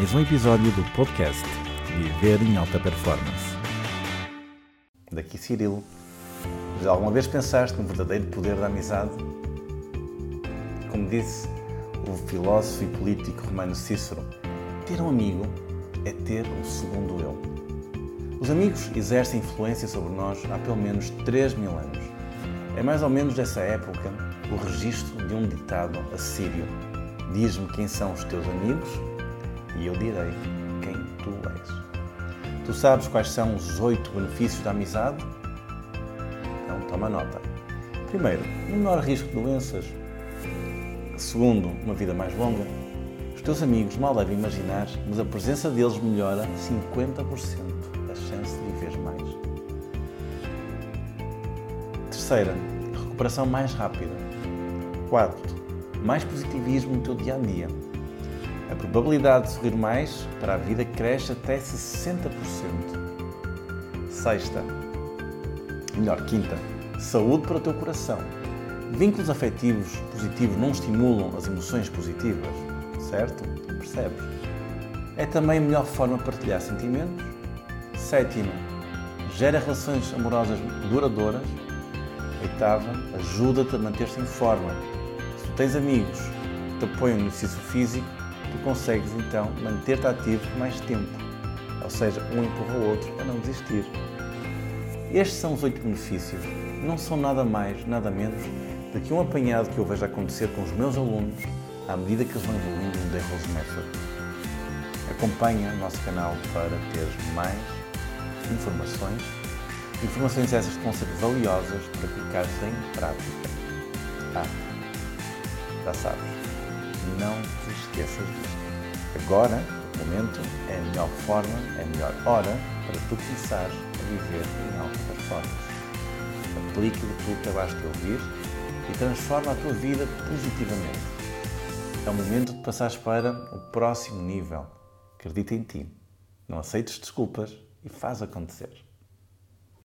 mais um episódio do podcast Viver em Alta Performance. Daqui Cirilo. Já alguma vez pensaste no verdadeiro poder da amizade? Como disse o filósofo e político romano Cícero, ter um amigo é ter o segundo eu. Os amigos exercem influência sobre nós há pelo menos 3 mil anos. É mais ou menos dessa época o registro de um ditado assírio. Diz-me quem são os teus amigos e eu direi quem tu és. Tu sabes quais são os oito benefícios da amizade? Então toma nota. Primeiro, menor risco de doenças. Segundo, uma vida mais longa. Os teus amigos mal devem imaginar, mas a presença deles melhora 50% a chance de viver mais. Terceira, recuperação mais rápida. Quarto, mais positivismo no teu dia a dia. A probabilidade de sorrir mais para a vida cresce até 60%. Sexta, melhor, quinta, saúde para o teu coração. Vínculos afetivos positivos não estimulam as emoções positivas, certo? Percebes? É também a melhor forma de partilhar sentimentos. Sétima, gera relações amorosas duradouras. Oitava, ajuda-te a manter-se em forma. Se tu tens amigos que te apoiam no exercício físico, tu consegues então manter-te ativo mais tempo. Ou seja, um empurra o outro a não desistir. Estes são os oito benefícios. Não são nada mais, nada menos do que um apanhado que eu vejo acontecer com os meus alunos à medida que eles vão evoluindo no The Rose Method. Acompanha o nosso canal para teres mais informações. Informações essas que vão ser valiosas para colocares em prática. Ah, já sabes, não te esqueças disto. Agora, no momento, é a melhor forma, é a melhor hora para tu começares a viver em alta performance. Aplique o que tu acabaste de ouvir e transforma a tua vida positivamente. É o momento de passares para o próximo nível. Acredita em ti. Não aceites desculpas e faz acontecer.